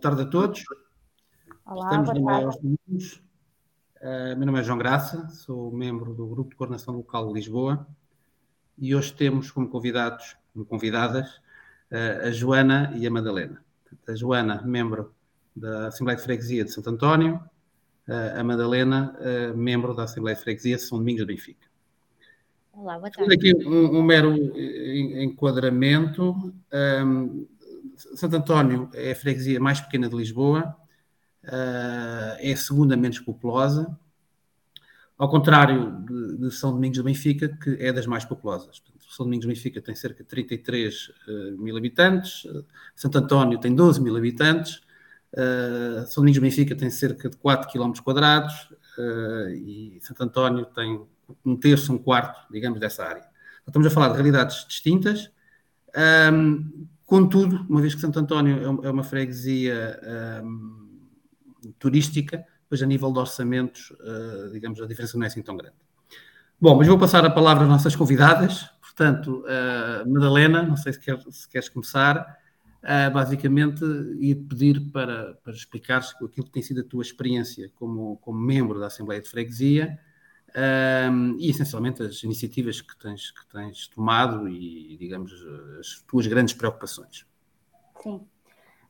Boa tarde a todos. Olá, Estamos boa no. Maiores Domingos. Uh, meu nome é João Graça, sou membro do Grupo de Coordenação Local de Lisboa e hoje temos como convidados, como convidadas, uh, a Joana e a Madalena. A Joana, membro da Assembleia de Freguesia de Santo António, uh, a Madalena, membro da Assembleia de Freguesia de São Domingos de Benfica. Olá, boa tarde. aqui um, um mero enquadramento. Um, Santo António é a freguesia mais pequena de Lisboa, uh, é a segunda menos populosa, ao contrário de, de, São Domingos do Benfica, que é das mais populosas. São Domingos do Benfica tem cerca de 33 uh, mil habitantes, uh, Santo António tem 12 mil habitantes, São Domingos do Benfica tem cerca de 4 km quadrados e Santo António tem um terço, um quarto, digamos, dessa área. Então, estamos a falar de realidades distintas. Um, contudo, uma vez que Santo António é, é uma freguesia um, turística, pois a nível de orçamentos, uh, digamos, a diferença não é assim tão grande. Bom, mas vou passar a palavra às nossas convidadas. Portanto, uh, Madalena, não sei se, quer, se queres começar, uh, basicamente ia pedir para, para explicares aquilo que tem sido a tua experiência como, como membro da Assembleia de Freguesia um, e essencialmente as iniciativas que tens, que tens tomado e, digamos, as tuas grandes preocupações. Sim.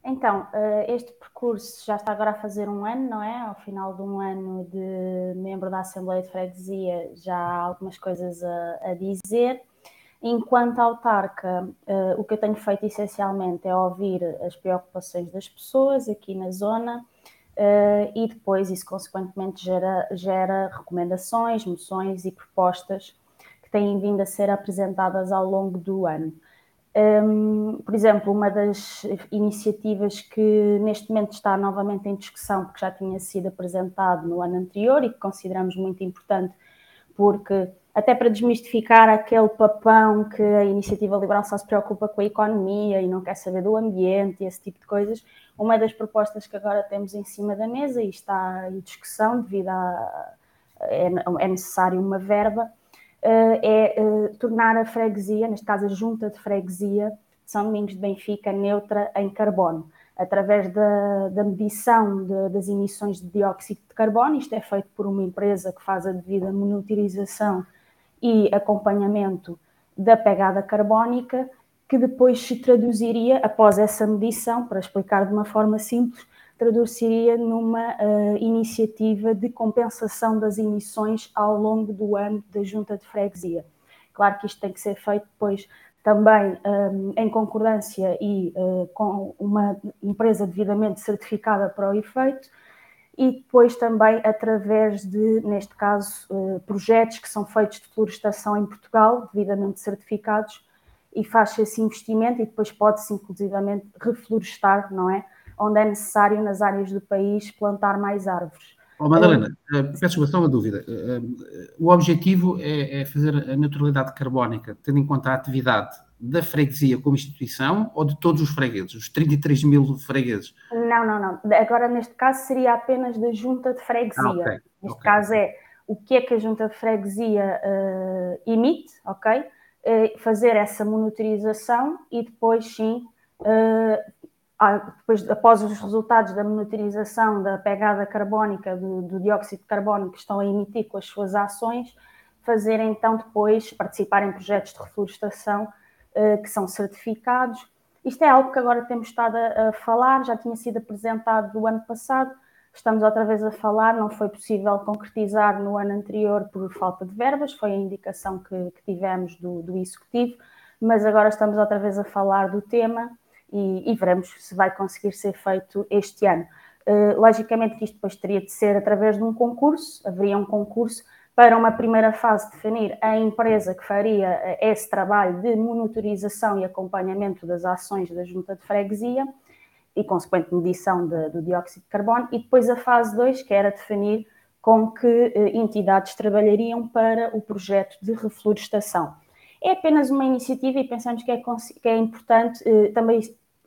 Então, eh, este percurso já está agora a fazer um ano, não é? Ao final de um ano de membro da Assembleia de Freguesia, já há algumas coisas a, a dizer. Enquanto autarca, uh, o que eu tenho feito essencialmente é ouvir as preocupações das pessoas aqui na zona uh, e depois isso, consequentemente, gera, gera recomendações, moções e propostas que têm vindo a ser apresentadas ao longo do ano. Um, por exemplo, uma das iniciativas que neste momento está novamente em discussão, porque já tinha sido apresentado no ano anterior e que consideramos muito importante, porque até para desmistificar aquele papão que a iniciativa liberal só se preocupa com a economia e não quer saber do ambiente e esse tipo de coisas, uma das propostas que agora temos em cima da mesa e está em discussão devido a é, é necessário uma verba eh, é eh, tornar a freguesia, neste caso a junta de freguesia de São Domingos de Benfica, neutra em carbono, através da, da medição de, das emissões de dióxido de carbono. Isto é feito por uma empresa que faz a devida monitorização e acompanhamento da pegada carbónica, que depois se traduziria, após essa medição, para explicar de uma forma simples, traduziria numa uh, iniciativa de compensação das emissões ao longo do ano da junta de freguesia. Claro que isto tem que ser feito depois também um, em concordância e uh, com uma empresa devidamente certificada para o efeito, e depois também através de, neste caso, uh, projetos que são feitos de florestação em Portugal, devidamente certificados, e faz-se esse investimento e depois pode-se inclusivamente reflorestar, não é? onde é necessário nas áreas do país plantar mais árvores. Oh, Madalena, uh, peço só uma dúvida. Uh, o objetivo é, é, fazer a neutralidade carbónica, tendo em conta a atividade da freguesia como instituição ou de todos os fregueses, os 33 mil fregueses? Não, não, não. Agora, neste caso, seria apenas da junta de freguesia. Ah, okay. Neste okay. caso é o que é que a junta de freguesia uh, emite, ok? fazer essa monitorização e depois sim depois, após os resultados da monitorização da pegada carbónica do, do, dióxido de carbono que estão a emitir com as suas ações, fazer então depois participar em projetos de reflorestação uh, que são certificados. Isto é algo que agora temos estado a, a, falar, já tinha sido apresentado do ano passado, estamos outra vez a falar, não foi possível concretizar no ano anterior por falta de verbas, foi a indicação que, que tivemos do, do Executivo, mas agora estamos outra vez a falar do tema e, e veremos se vai conseguir ser feito este ano. Uh, logicamente que isto depois teria de ser através de um concurso, haveria um concurso para uma primeira fase definir a empresa que faria eh, esse trabalho de monitorização e acompanhamento das ações da junta de freguesia e consequente medição de, do dióxido de carbono, e depois a fase 2, que era definir com que eh, entidades trabalhariam para o projeto de reflorestação. É apenas uma iniciativa e pensamos que é, que é importante também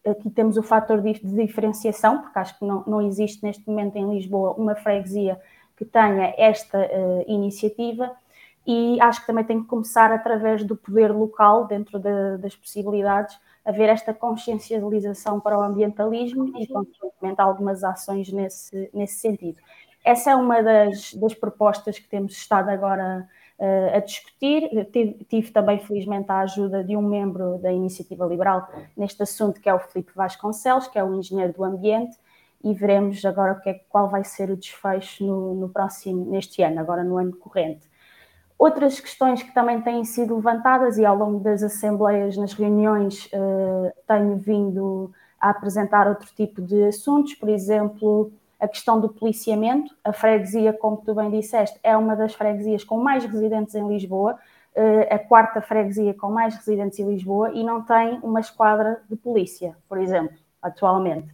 aqui temos o fator de, diferenciação, porque acho que não, não existe neste momento em Lisboa uma freguesia que tenha esta uh, iniciativa e acho que também tem que começar através do poder local, dentro de, das possibilidades, haver esta consciencialização para o ambientalismo e, consequentemente, algumas ações nesse, nesse sentido. Essa é uma das, das propostas que temos estado agora uh, a discutir. Tive, tive, também, felizmente, a ajuda de um membro da Iniciativa Liberal neste assunto, que é o Filipe Vasconcelos, que é o engenheiro do ambiente, e veremos agora que é, qual vai ser o desfecho no, no próximo, neste ano, agora no ano corrente. Outras questões que também têm sido levantadas e ao longo das assembleias, nas reuniões, uh, tenho vindo a apresentar outro tipo de assuntos, por exemplo, a questão do policiamento. A freguesia, como tu bem disseste, é uma das freguesias com mais residentes em Lisboa, uh, a quarta freguesia com mais residentes em Lisboa e não tem uma esquadra de polícia, por exemplo, atualmente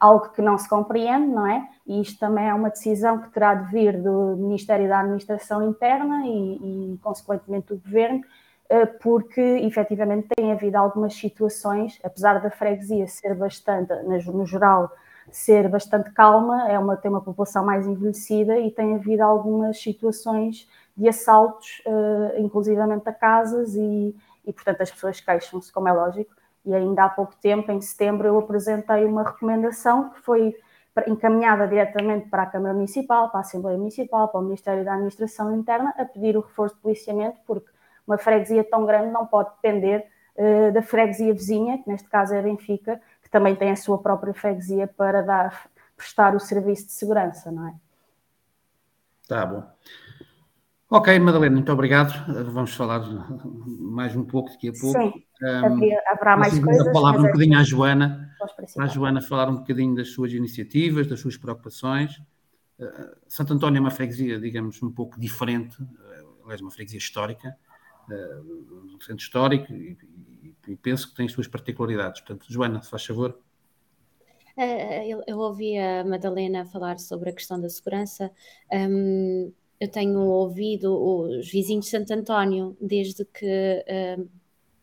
algo que não se compreende, não é? E isto também é uma decisão que terá de vir do Ministério da Administração Interna e, e consequentemente, do Governo, eh, porque efetivamente tem havido algumas situações, apesar da freguesia ser bastante, no geral, ser bastante calma, é uma, tem uma população mais envelhecida e tem havido algumas situações de assaltos, uh, inclusivamente a casas, e, e portanto as pessoas queixam-se, como é lógico, e ainda há pouco tempo, em setembro, eu apresentei uma recomendação que foi encaminhada diretamente para a Câmara Municipal, para a Assembleia Municipal, para o Ministério da Administração Interna, a pedir o reforço de policiamento, porque uma freguesia tão grande não pode depender uh, da freguesia vizinha, que neste caso é Benfica, também tem a sua própria freguesia para dar, prestar o serviço de segurança, não é? Tá bom. Ok, Madalena, muito obrigado. Vamos falar mais um pouco daqui a pouco. Sim, um, haverá mais coisas. A palavra um é bocadinho à Joana, à Joana falar um bocadinho das suas iniciativas, das suas preocupações. Uh, Santo António é uma freguesia, digamos, um pouco diferente, uh, aliás, uma freguesia histórica, uh, um centro histórico, e, e, penso que tem as suas particularidades. Portanto, Joana, se faz favor. Uh, eu, eu, ouvi a Madalena falar sobre a questão da segurança. Um, eu tenho ouvido os vizinhos de Santo António desde que uh,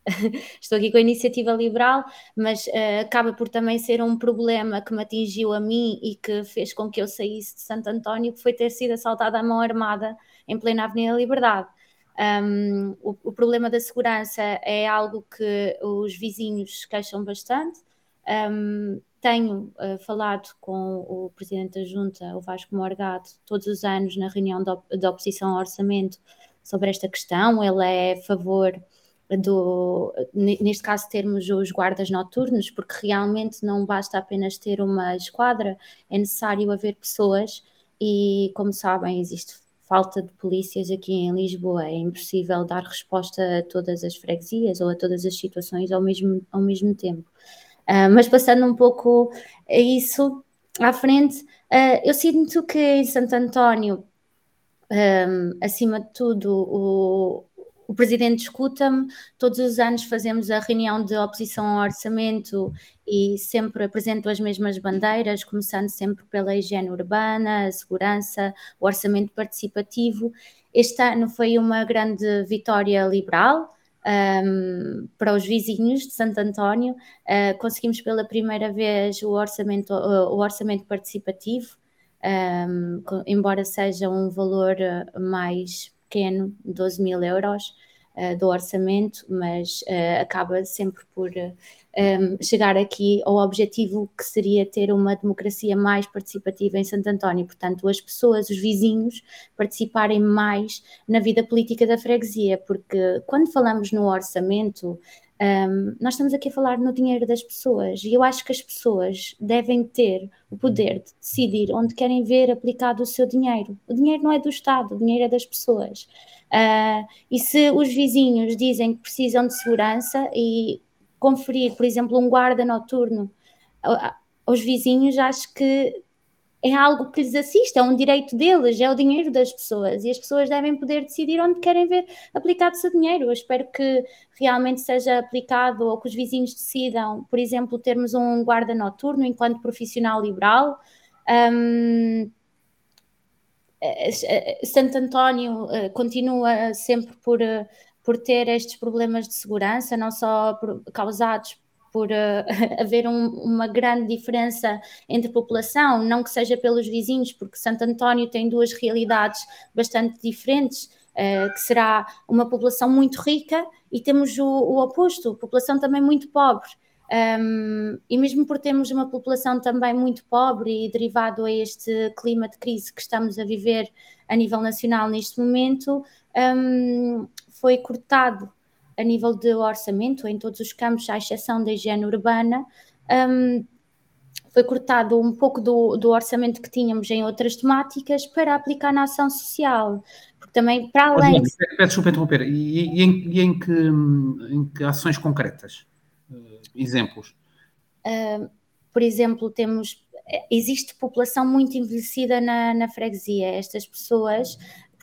estou aqui com a iniciativa liberal, mas uh, acaba por também ser um problema que me atingiu a mim e que fez com que eu saísse de Santo António, que foi ter sido assaltada à mão armada em plena Avenida Liberdade. Um, o, o, problema da segurança é algo que os vizinhos queixam bastante. Um, tenho uh, falado com o Presidente da Junta, o Vasco Morgado, todos os anos na reunião da oposição ao orçamento sobre esta questão. Ele é a favor do, neste caso, termos os guardas noturnos, porque realmente não basta apenas ter uma esquadra, é necessário haver pessoas e, como sabem, existe falta de polícias aqui em Lisboa, é impossível dar resposta a todas as freguesias ou a todas as situações ao mesmo, ao mesmo tempo. Uh, mas passando um pouco a isso à frente, uh, eu sinto que em Santo António, um, acima de tudo, o, o presidente escuta-me, todos os anos fazemos a reunião de oposição ao orçamento e sempre apresento as mesmas bandeiras, começando sempre pela higiene urbana, a segurança, o orçamento participativo. Este ano foi uma grande vitória liberal, um, para os vizinhos de Santo António. Uh, conseguimos pela primeira vez o orçamento, uh, o orçamento participativo, um, embora seja um valor ah, mais pequeno, 12 mil euros uh, do orçamento, mas acaba sempre por um, chegar aqui ao objetivo que seria ter uma democracia mais participativa em Santo António, portanto, as pessoas, os vizinhos, participarem mais na vida política da freguesia, porque quando falamos no orçamento, um, nós estamos aqui a falar no dinheiro das pessoas e eu acho que as pessoas devem ter o poder de decidir onde querem ver aplicado o seu dinheiro. O dinheiro não é do Estado, o dinheiro é das pessoas. Uh, e se os vizinhos dizem que precisam de segurança e conferir, por exemplo, um guarda noturno aos vizinhos, acho que é algo que lhes assiste, é um direito deles, é o dinheiro das pessoas e as pessoas devem poder decidir onde querem ver aplicado o seu dinheiro. Eu espero que realmente seja aplicado ou que os vizinhos decidam, por exemplo, termos um guarda noturno enquanto profissional liberal. Um, eh, eh, Santo António uh, continua sempre por. Uh, por ter estes problemas de segurança, não só causados por uh, haver um, uma grande diferença entre população, não que seja pelos vizinhos, porque Santo António tem duas realidades bastante diferentes, uh, que será uma população muito rica e temos o, o oposto, população também muito pobre. Um, e mesmo por termos uma população também muito pobre e derivado a este clima de crise que estamos a viver a nível nacional neste momento, um, foi cortado a nível de orçamento em todos os campos, à exceção da higiene urbana. Um, foi cortado um pouco do, do, orçamento que tínhamos em outras temáticas para aplicar na ação social. Porque também, para além. Peço desculpa interromper. E, e, em, e em, que, em, que, ações concretas? Uh, exemplos? Uh, por exemplo, temos. Existe população muito envelhecida na, na freguesia. Estas pessoas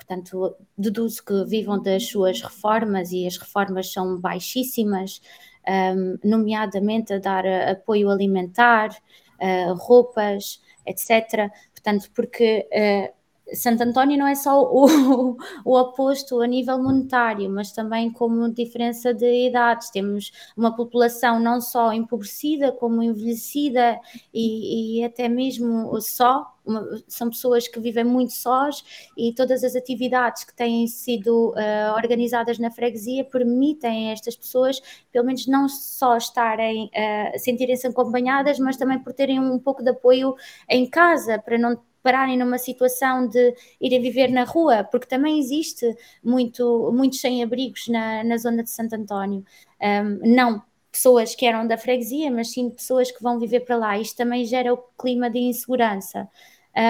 portanto, deduzo que vivam das suas reformas e as reformas são baixíssimas, um, nomeadamente a dar apoio alimentar, uh, roupas, etc. Portanto, porque uh, Santo António não é só o, o oposto a nível monetário, mas também como diferença de idades. Temos uma população não só empobrecida, como envelhecida e, e até mesmo só. Uma, são pessoas que vivem muito sós e todas as atividades que têm sido uh, organizadas na freguesia permitem a estas pessoas, pelo menos, não só estarem, uh, sentirem-se acompanhadas, mas também por terem um pouco de apoio em casa, para não pararem numa situação de irem viver na rua, porque também existe muito, muitos sem-abrigos na, na zona de Santo António. Um, não pessoas que eram da freguesia, mas sim pessoas que vão viver para lá. Isto também gera o clima de insegurança.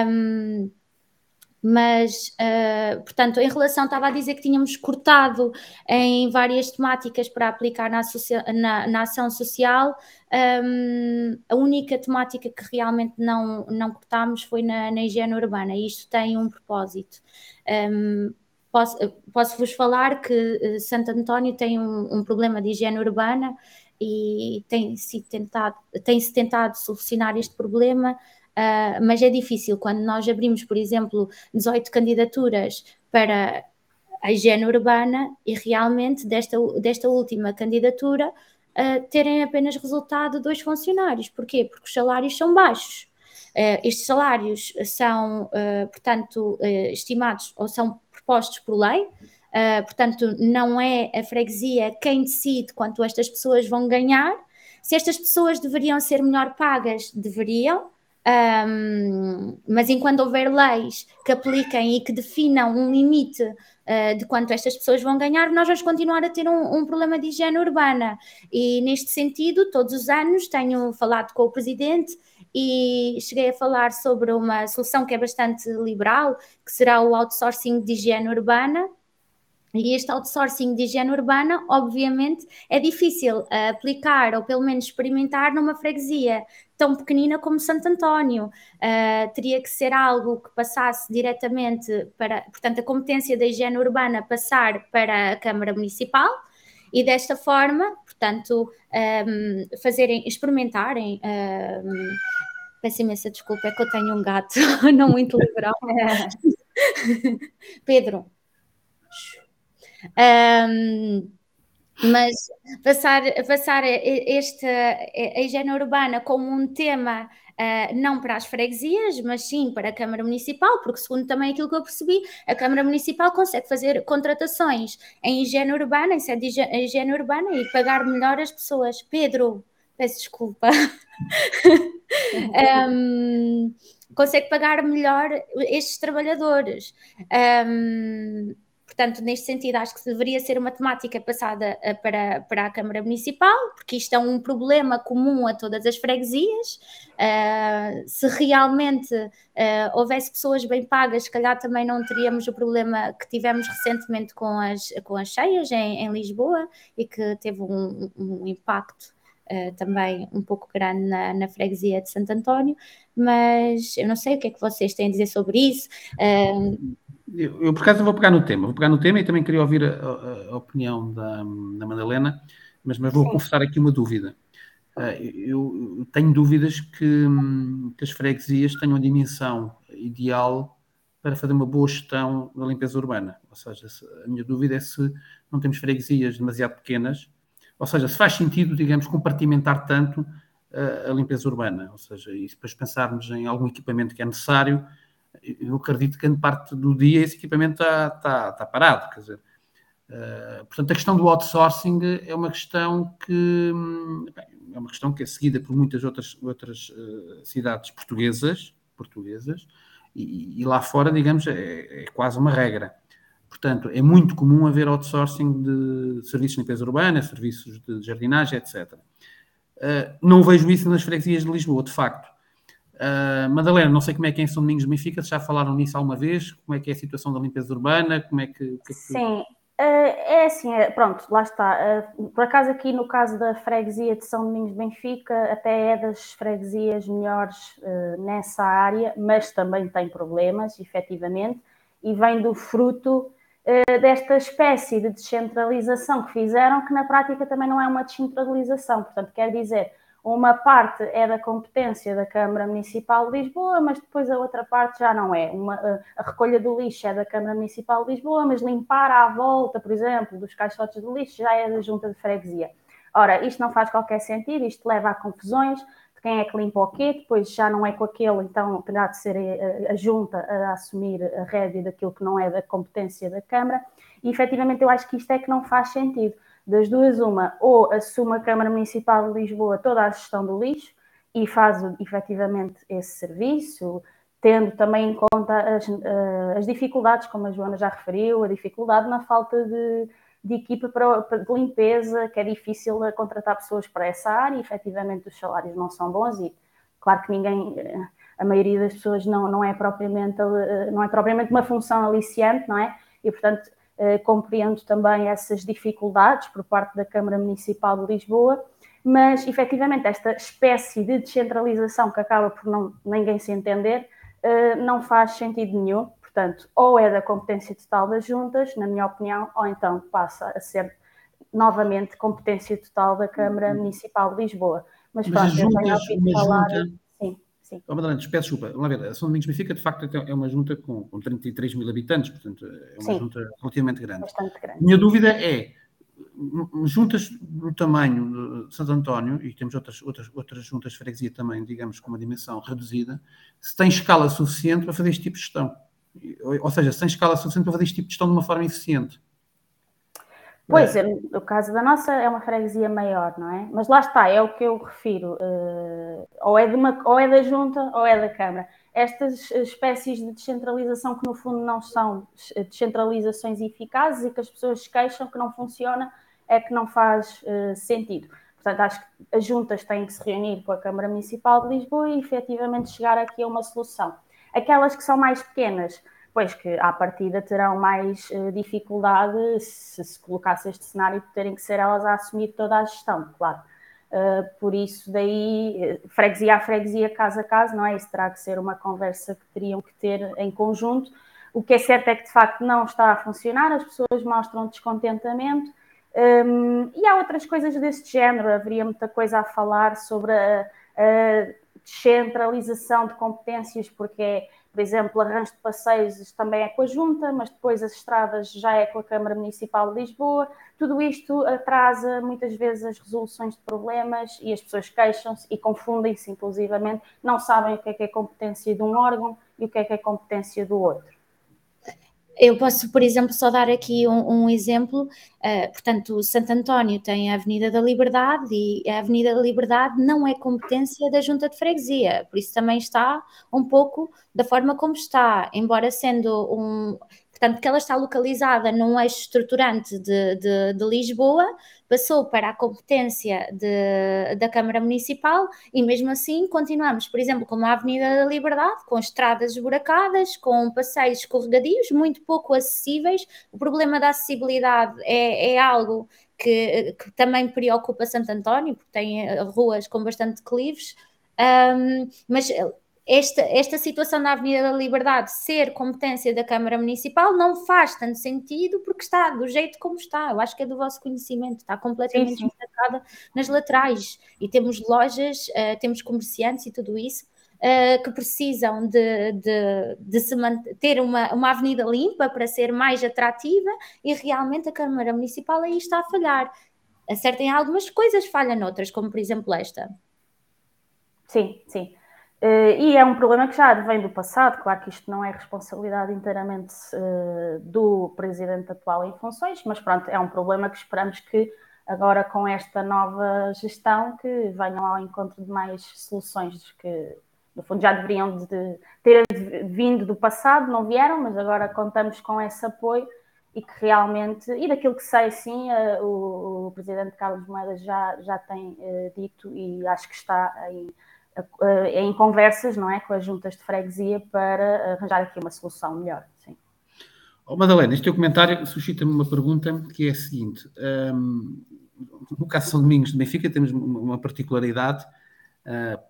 Um, mas, uh, portanto, em relação, estava a dizer que tínhamos cortado em várias temáticas para aplicar na, na, na ação social, um, a única temática que realmente não, não cortámos foi na, na higiene urbana, e isto tem um propósito. Um, posso, posso falar que eh, Santo António tem um, um problema de higiene urbana e tem-se tentado, tem -se tentado solucionar este problema Uh, mas é difícil quando nós abrimos, por exemplo, 18 candidaturas para a higiene urbana e realmente desta, desta última candidatura uh, terem apenas resultado dois funcionários. Porquê? Porque os salários são baixos. Uh, estes salários são, portanto, estimados ou são propostos por lei, portanto, não é a freguesia quem decide quanto estas pessoas vão ganhar. Se estas pessoas deveriam ser melhor pagas, deveriam, um, mas enquanto houver leis que apliquem e que definam um limite uh, de quanto estas pessoas vão ganhar, nós vamos continuar a ter um, um, problema de higiene urbana. E neste sentido, todos os anos tenho falado com o presidente e cheguei a falar sobre uma solução que é bastante liberal, que será o outsourcing de higiene urbana, e este outsourcing de higiene urbana, obviamente, é difícil uh, aplicar ou pelo menos experimentar numa freguesia tão pequenina como Santo António. Uh, teria que ser algo que passasse diretamente para, portanto, a competência da higiene urbana passar para a Câmara Municipal e desta forma, portanto, um, fazerem, experimentarem. Um, peço imensa desculpa, é que eu tenho um gato não muito liberal. Pedro. Um, mas passar, passar este, a higiene urbana como um tema Uh, não para as freguesias, mas sim para a Câmara Municipal, porque segundo também aquilo que eu percebi, a Câmara Municipal consegue fazer contratações em higiene urbana, em sede de higiene urbana e pagar melhor as pessoas. Pedro, peço desculpa. um, consegue pagar melhor estes trabalhadores. Um, Portanto, neste sentido, acho que deveria ser uma temática passada uh, para, para a Câmara Municipal, porque isto é um problema comum a todas as freguesias. Uh, se realmente uh, houvesse pessoas bem pagas, se calhar também não teríamos o problema que tivemos recentemente com as, com as cheias em, em Lisboa e que teve um, um impacto Uh, também um pouco grande na, na, freguesia de Santo António, mas eu não sei o que é que vocês têm a dizer sobre isso. Uh, eu, eu, por acaso, vou pegar no tema. Vou pegar no tema e também queria ouvir a, a, a opinião da, da Madalena, mas, mas vou Sim. confessar aqui uma dúvida. Uh, eu, eu, tenho dúvidas que, que, as freguesias tenham a dimensão ideal para fazer uma boa gestão da limpeza urbana. Ou seja, a minha dúvida é se não temos freguesias demasiado pequenas, ou seja, se faz sentido, digamos, compartimentar tanto a, a limpeza urbana. Ou seja, e depois pensarmos em algum equipamento que é necessário, eu acredito que grande parte do dia esse equipamento está, está, está parado, quer dizer, uh, portanto a questão do outsourcing é uma questão que bem, é uma questão que é seguida por muitas outras, outras uh, cidades portuguesas, portuguesas e, e, lá fora, digamos, é, é, quase uma regra. Portanto, é muito comum haver outsourcing de serviços de limpeza urbana, serviços de jardinagem, etc. Uh, não vejo isso nas freguesias de Lisboa, de facto. Uh, Madalena, não sei como é que é em São Domingos de Benfica, já falaram nisso alguma vez? Como é que é a situação da limpeza urbana? Como é que, que, é que... Sim, é assim, é, pronto, lá está. Por acaso aqui no caso da freguesia de São Domingos de Benfica, até é das freguesias melhores nessa área, mas também tem problemas, efetivamente, e vem do fruto desta espécie de descentralização que fizeram, que na prática também não é uma descentralização. Portanto, quer dizer, uma parte é da competência da Câmara Municipal de Lisboa, mas depois a outra parte já não é. Uma, a recolha do lixo é da Câmara Municipal de Lisboa, mas limpar à volta, por exemplo, dos caixotes de lixo já é da Junta de Freguesia. Ora, isto não faz qualquer sentido, isto leva a confusões de quem é que limpa o quê, depois já não é com aquele, então terá de ser a, a Junta a assumir a rédea daquilo que não é da competência da Câmara, e efetivamente eu acho que isto é que não faz sentido das duas, uma, ou assume a Câmara Municipal de Lisboa toda a gestão do lixo e faz efetivamente esse serviço, tendo também em conta as, eh, as dificuldades, como a Joana já referiu, a dificuldade na falta de, de equipa para, de limpeza, que é difícil contratar pessoas para essa área, e efetivamente os salários não são bons e claro que ninguém, eh, a maioria das pessoas não, não, é, propriamente, eh, não é propriamente uma função aliciante, não é? E portanto compreendo também essas dificuldades por parte da Câmara Municipal de Lisboa, mas efetivamente esta espécie de descentralização que acaba por não, ninguém se entender eh, não faz sentido nenhum. Portanto, ou é da competência total das juntas, na minha opinião, ou então passa a ser novamente competência total da Câmara uhum. Municipal de Lisboa. Mas, mas pronto, juntas, eu tenho ouvido falar. Junta Sim. Oh, Madalena, peço desculpa. Vamos ver, a São Domingos Benfica, de facto, é uma junta com, com 33 mil habitantes, portanto, é uma Sim. junta relativamente grande. Bastante grande. Minha dúvida é, juntas do tamanho de Santo António, e temos outras, outras, outras juntas de freguesia também, digamos, com uma dimensão reduzida, se tem escala suficiente para fazer este tipo de gestão. Ou seja, se tem escala suficiente para fazer este tipo de gestão de uma forma eficiente. Pois, é. o caso da nossa é uma freguesia maior, não é? Mas lá está, é o que eu refiro. Uh, ou, é de uma, ou é da junta ou é da Câmara. Estas espécies de descentralização que no fundo não são descentralizações eficazes e que as pessoas queixam que não funciona, é que não faz uh, sentido. Portanto, acho que as juntas têm que se reunir com a Câmara Municipal de Lisboa e efetivamente chegar aqui a uma solução. Aquelas que são mais pequenas, pois que à partida terão mais uh, dificuldade se se colocasse este cenário de terem que ser elas a assumir toda a gestão, claro. Uh, por isso, daí, eh, freguesia a freguesia, casa a casa, não é? Isso terá que ser uma conversa que teriam que ter em conjunto. O que é certo é que, de facto, não está a funcionar, as pessoas mostram descontentamento. Um, e há outras coisas desse género, haveria muita coisa a falar sobre a, a descentralização de competências, porque é por exemplo, arranjo de passeios também é com a Junta, mas depois as estradas já é com a Câmara Municipal de Lisboa. Tudo isto atrasa muitas vezes as resoluções de problemas e as pessoas queixam-se e confundem-se, inclusivamente, não sabem o que é que é competência de um órgão e o que é que é competência do outro. Eu posso, por exemplo, só dar aqui um, um exemplo. Uh, portanto, Santo António tem a Avenida da Liberdade e a Avenida da Liberdade não é competência da Junta de Freguesia, por isso também está um pouco da forma como está, embora sendo um, Portanto, que ela está localizada num eixo estruturante de, de, de Lisboa, passou para a competência de, da Câmara Municipal e mesmo assim continuamos, por exemplo, como a Avenida da Liberdade, com estradas esburacadas, com passeios escorregadios, muito pouco acessíveis. O problema da acessibilidade é, é algo que, que, também preocupa Santo António, porque tem eh, ruas com bastante declives, um, mas esta, esta situação na Avenida da Liberdade ser competência da Câmara Municipal não faz tanto sentido porque está do jeito como está. Eu acho que é do vosso conhecimento, está completamente destacada nas laterais. E temos lojas, uh, temos comerciantes e tudo isso. Uh, que precisam de, de, de se ter uma, uma avenida limpa para ser mais atrativa e realmente a Câmara Municipal aí está a falhar. Acerta em algumas coisas, falha noutras, como por exemplo esta. Sim, sim. Uh, e é um problema que já vem do passado, claro que isto não é responsabilidade inteiramente uh, do presidente atual em funções, mas pronto, é um problema que esperamos que agora com esta nova gestão que venham ao encontro de mais soluções que no fundo já deveriam de ter vindo do passado, não vieram, mas agora contamos com esse apoio e que realmente, e daquilo que sei, sim, uh, o, o, presidente Carlos Moedas já, já tem uh, dito e acho que está uh, em conversas, não é, com as juntas de freguesia para arranjar aqui uma solução melhor, sim. Oh, Madalena, este teu comentário suscita-me uma pergunta que é a seguinte, um, no caso de São Domingos de Benfica temos uma particularidade,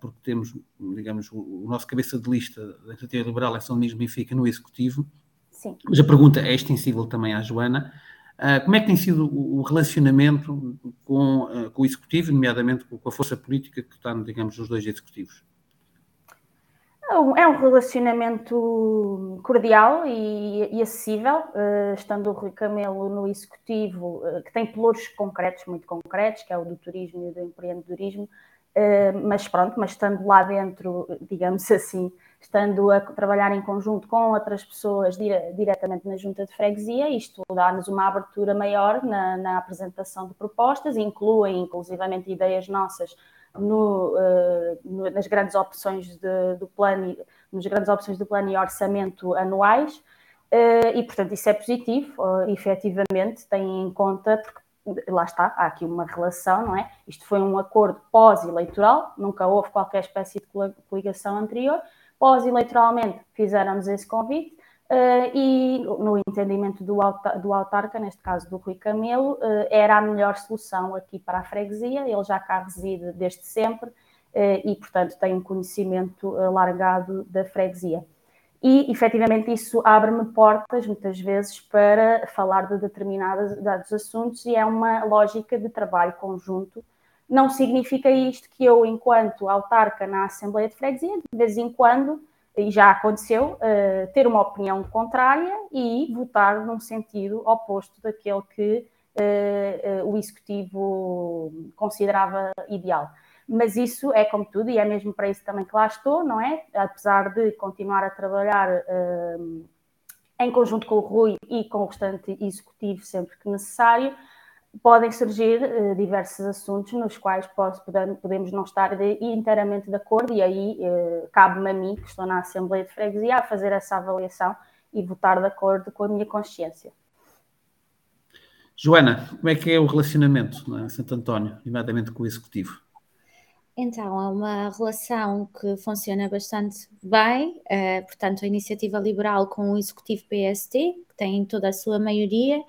porque temos, digamos, o, o nosso cabeça de lista da Iniciativa Liberal em São Domingos de Benfica no Executivo, Sim. Mas a pergunta é extensível também à Joana. Uh, como é que tem sido o, relacionamento com, uh, com, o Executivo, nomeadamente com a força política que está, digamos, nos dois Executivos? É um relacionamento cordial e, e acessível, uh, estando o Rui Camelo no Executivo, que tem pelouros concretos, muito concretos, que é o do turismo e do empreendedorismo, mas pronto, mas estando lá dentro, digamos assim, estando a trabalhar em conjunto com outras pessoas dire, diretamente na junta de freguesia, isto dá-nos uma abertura maior na, na, apresentação de propostas, incluem inclusivamente ideias nossas no, uh, no, nas grandes opções de, do plano, nas grandes opções do plano e orçamento anuais, uh, e portanto isso é positivo, uh, efetivamente, tem em conta, porque lá está, há aqui uma relação, não é? Isto foi um acordo pós-eleitoral, nunca houve qualquer espécie de coligação anterior, Pós-eleitoralmente fizeram-nos esse convite uh, e, no entendimento do, do autarca, neste caso do Rui Camelo, uh, era a melhor solução aqui para a freguesia. Ele já cá reside desde sempre uh, e, portanto, tem um conhecimento largado da freguesia. E, efetivamente, isso abre-me portas, muitas vezes, para falar de determinados assuntos e é uma lógica de trabalho conjunto não significa isto que eu, enquanto autarca na Assembleia de Freguesia, de vez em quando, e já aconteceu, uh, ter uma opinião contrária e votar num sentido oposto daquele que uh, uh, o Executivo considerava ideal. Mas isso é como tudo, e é mesmo para isso também que lá estou, não é? Apesar de continuar a trabalhar em conjunto com o Rui e com o restante Executivo sempre que necessário, podem surgir uh, diversos assuntos nos quais posso, podemos não estar de, inteiramente de acordo, e aí uh, cabe-me a mim, que estou na Assembleia de Freguesia, a fazer essa avaliação e votar de acordo com a minha consciência. Joana, como é que é o relacionamento em Santo António, nomeadamente com o Executivo? Então, é uma relação que funciona bastante bem, uh, portanto, a iniciativa liberal com o Executivo PST, que tem toda a sua maioria,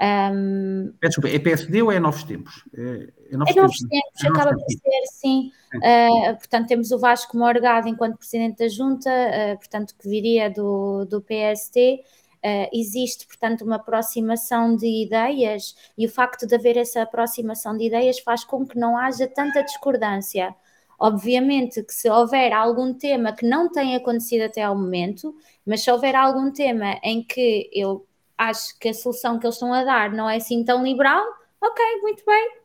um, Desculpa, é PSD ou é Novos Tempos? É, é Novos, é novos Tempos, tempos é acaba por ser, sim. Uh, portanto, temos o Vasco Morgado enquanto Presidente da Junta, uh, portanto, que viria do, do PST. Uh, ah, existe, portanto, uma aproximação de ideias e o facto de haver essa aproximação de ideias faz com que não haja tanta discordância. Obviamente que se houver algum tema que não tenha acontecido até ao momento, mas se houver algum tema em que eu acho que a solução que eles estão a dar não é assim tão liberal, ok, muito bem,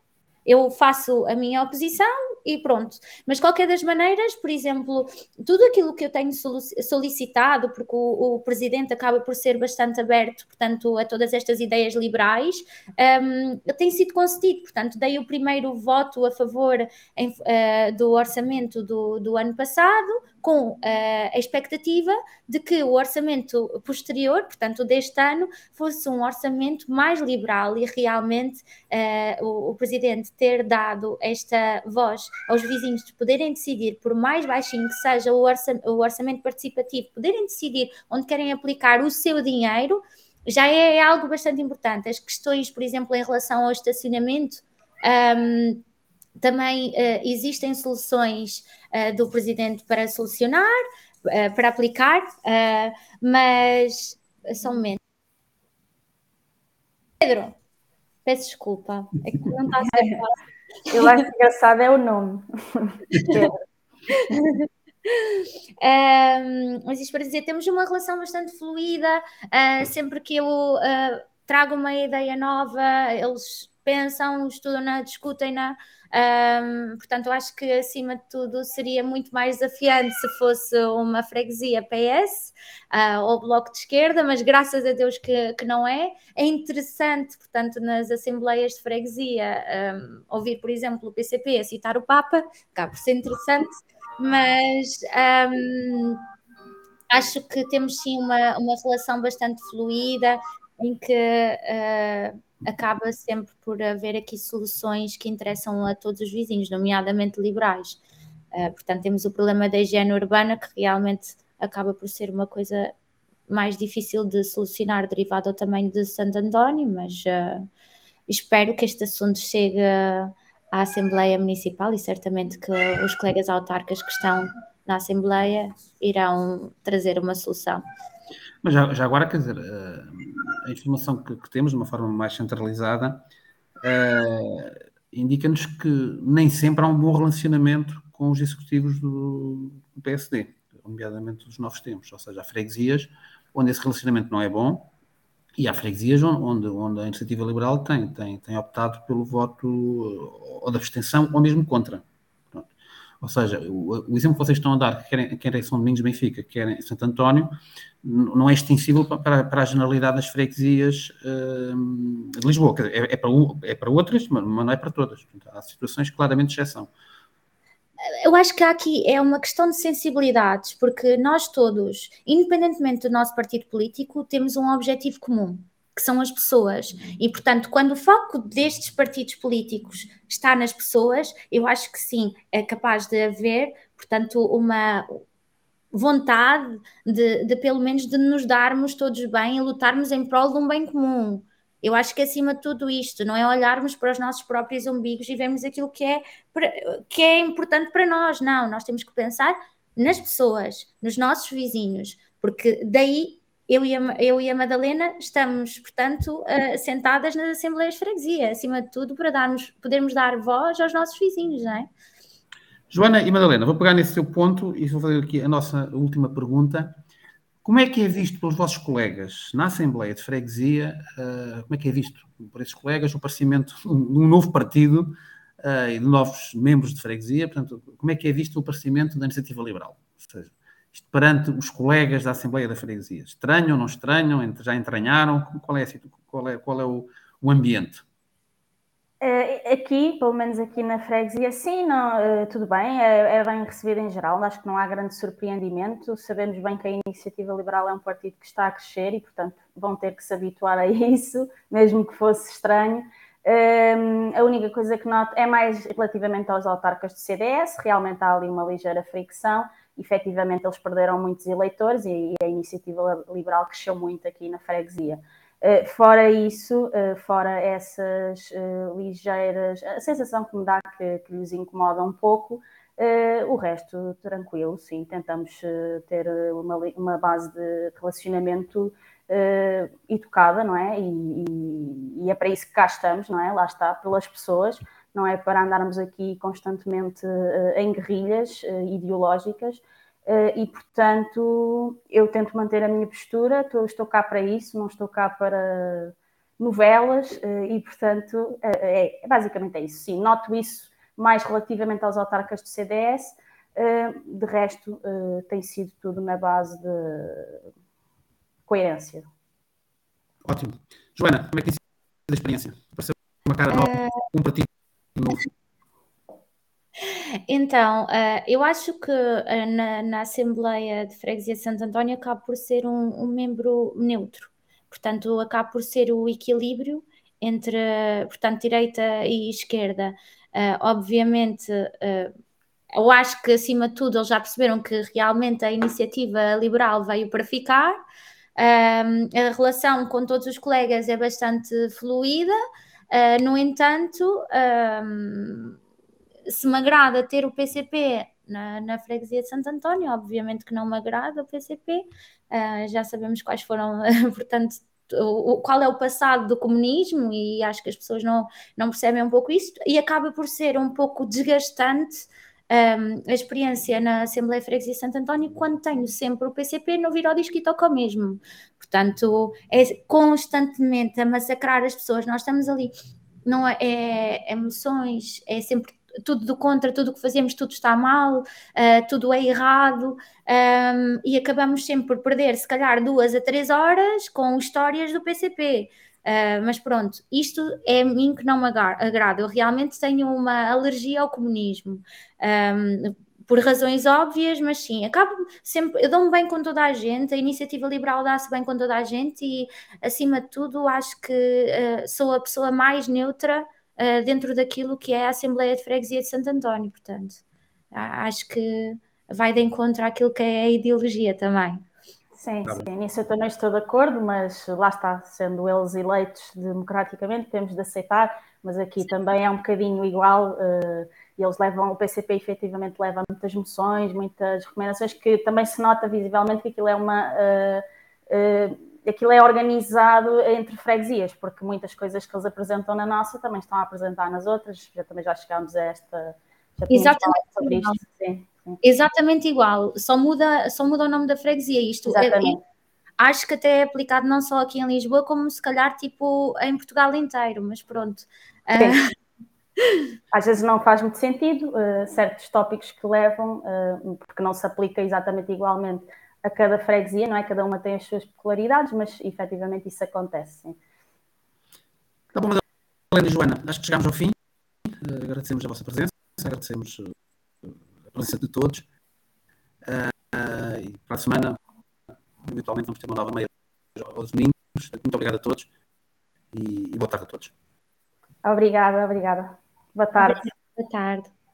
eu faço a minha oposição e pronto. Mas, qualquer das maneiras, por exemplo, tudo aquilo que eu tenho solicitado, porque o, o presidente acaba por ser bastante aberto, portanto, a todas estas ideias liberais, um, tem sido concedido. Portanto, dei o primeiro voto a favor em, uh, do orçamento do, do ano passado, com uh, a expectativa de que o orçamento posterior, portanto, deste ano, fosse um orçamento mais liberal e realmente uh, o, o presidente ter dado esta voz aos vizinhos de poderem decidir, por mais baixinho que seja o, o orçamento participativo, poderem decidir onde querem aplicar o seu dinheiro, já é algo bastante importante. As questões, por exemplo, em relação ao estacionamento, um, também uh, existem soluções uh, do presidente para solucionar, uh, para aplicar, mas só um momento. Pedro, Peço desculpa, é que não está a ser fácil. Eu acho engraçado é o nome. um, mas isto para dizer, temos uma relação bastante fluida, uh, sempre que eu uh, trago uma ideia nova, eles pensam, estudam-na, discutem-na. Um, portanto, acho que acima de tudo seria muito mais desafiante se fosse uma freguesia PS uh, ou bloco de esquerda, mas graças a Deus que, que não é. É interessante, portanto, nas assembleias de freguesia, um, ouvir, por exemplo, o PCP a citar o Papa, acaba por ser interessante, mas. Um, acho que temos sim uma, uma relação bastante fluida em que uh, acaba sempre por haver aqui soluções que interessam a todos os vizinhos, nomeadamente liberais. Uh, portanto, temos o problema da higiene urbana, que realmente acaba por ser uma coisa mais difícil de solucionar, derivado ao tamanho de Santo António, mas uh, espero que este assunto chegue à Assembleia Municipal e certamente que os colegas autarcas que estão na Assembleia irão trazer uma solução. Mas já, já agora, quer dizer, eh, a informação que, que temos de uma forma mais centralizada uh, indica-nos que nem sempre há um bom relacionamento com os executivos do, do PSD, nomeadamente dos novos tempos, ou seja, há freguesias onde esse relacionamento não é bom e há freguesias onde, onde a iniciativa liberal tem, tem, tem optado pelo voto ou da abstenção ou mesmo contra. Ou seja, o, o, exemplo que vocês estão a dar, querem, querem São Domingos Benfica, querem Santo António, não é extensível para, para a generalidade das freguesias uh, de Lisboa. É, é, para, é para outras, mas não é para todas. Portanto, há situações claramente de exceção. Eu acho que aqui é uma questão de sensibilidades, porque nós todos, independentemente do nosso partido político, temos um objetivo comum que são as pessoas. E, portanto, quando o foco destes partidos políticos está nas pessoas, eu acho que sim, é capaz de haver, portanto, uma vontade de, de pelo menos de nos darmos todos bem e lutarmos em prol de um bem comum. Eu acho que acima de tudo isto, não é olharmos para os nossos próprios umbigos e vermos aquilo que é, que é importante para nós. Não, nós temos que pensar nas pessoas, nos nossos vizinhos, porque daí eu e, a, eu e a Madalena estamos, portanto, uh, sentadas nas Assembleias de Freguesia, acima de tudo, para darmos, podermos dar voz aos nossos vizinhos, não é? Joana e Madalena, vou pegar nesse seu ponto e vou fazer aqui a nossa última pergunta. Como é que é visto pelos vossos colegas na Assembleia de Freguesia, uh, como é que é visto por esses colegas o aparecimento de um novo partido uh, e de novos membros de freguesia? Portanto, como é que é visto o aparecimento da iniciativa liberal? Perante os colegas da Assembleia da Freguesia? Estranham, não estranham? Já entranharam? Qual é, qual é, qual é o, o ambiente? Eh, aqui, pelo menos aqui na freguesia, sim, não, eh, tudo bem, é, é, bem recebido em geral, acho que não há grande surpreendimento. Sabemos bem que a Iniciativa Liberal é um partido que está a crescer e, portanto, vão ter que se habituar a isso, mesmo que fosse estranho. Um, a única coisa que noto é mais relativamente aos autarcas do CDS, realmente há ali uma ligeira fricção, efetivamente eles perderam muitos eleitores e, a iniciativa liberal cresceu muito aqui na freguesia. Uh, fora isso, uh, fora essas uh, ligeiras, a sensação que me dá que, que lhes incomoda um pouco, o resto tranquilo, sim, tentamos ter uma, uma, base de relacionamento educada, não é? E, e, e, é para isso que cá estamos, não é? Lá está, pelas pessoas, não é para andarmos aqui constantemente uh, em guerrilhas uh, ideológicas. Uh, e, portanto, eu tento manter a minha postura, estou cá para isso, não estou cá para novelas, e, portanto, é, é, basicamente é isso. Sim, noto isso mais relativamente aos autarcas do CDS, de resto, tem sido tudo na base de coerência. Ótimo. Joana, como é que tem sido a experiência? Pareceu uma cara nova, um partido então, uh, eu acho que uh, na, na, Assembleia de Freguesia de Santo António acaba por ser um, um, membro neutro, portanto, acaba por ser o equilíbrio entre, portanto, direita e esquerda. Uh, obviamente, eu acho que acima de tudo eles já perceberam que realmente a iniciativa liberal veio para ficar. a relação com todos os colegas é bastante fluida. Uh, no entanto, se me agrada ter o PCP na, na freguesia de Santo António, obviamente que não me agrada o PCP, uh, ah, já sabemos quais foram, portanto, o, qual é o passado do comunismo e acho que as pessoas não, não percebem um pouco isso e acaba por ser um pouco desgastante um, a experiência na Assembleia Freguesia Santo António quando tenho sempre o PCP no vir ao disco e toca o mesmo. Portanto, é constantemente a massacrar as pessoas. Nós estamos ali não é, é emoções, é sempre tudo do contra, tudo o que fazemos, tudo está mal, uh, tudo é errado, um, e acabamos sempre por perder, se calhar, duas a três horas com histórias do PCP. Uh, mas pronto, isto é a mim que não me agrada. Eu realmente tenho uma alergia ao comunismo. Um, por razões óbvias, mas sim, acabo sempre, eu dou-me bem com toda a gente, a iniciativa liberal dá-se bem com toda a gente e, acima de tudo, acho que uh, sou a pessoa mais neutra uh, dentro daquilo que é a Assembleia de Freguesia de Santo António, portanto, acho que vai de encontro àquilo que é a ideologia também. Sim, tá sim, nisso eu também estou de acordo, mas lá está, sendo eles eleitos democraticamente, temos de aceitar, mas aqui sim. também é um bocadinho igual, uh, eles levam, o PCP efetivamente leva muitas moções, muitas recomendações, que também se nota visivelmente que aquilo é uma... Uh, uh, aquilo é organizado entre freguesias, porque muitas coisas que eles apresentam na nossa também estão a apresentar nas outras, já, também já chegámos a esta... Já Exatamente. Sobre isto, sim. Exatamente igual, só muda, só muda o nome da freguesia. Isto é, acho que até é aplicado não só aqui em Lisboa, como se calhar tipo em Portugal inteiro, mas pronto. Uh... Às vezes não faz muito sentido uh, certos tópicos que levam, uh, porque não se aplica exatamente igualmente a cada freguesia, não é? Cada uma tem as suas peculiaridades, mas efetivamente isso acontece. Sim. Tá bom, Madalena e Joana, acho que chegamos ao fim. agradecemos a vossa presença, agradecemos presença de todos. Uh, e para a semana, eventualmente, vamos ter uma nova meia aos domingos. Muito obrigado a todos e, e boa tarde a todos. Obrigada, obrigada. Boa tarde. Boa tarde.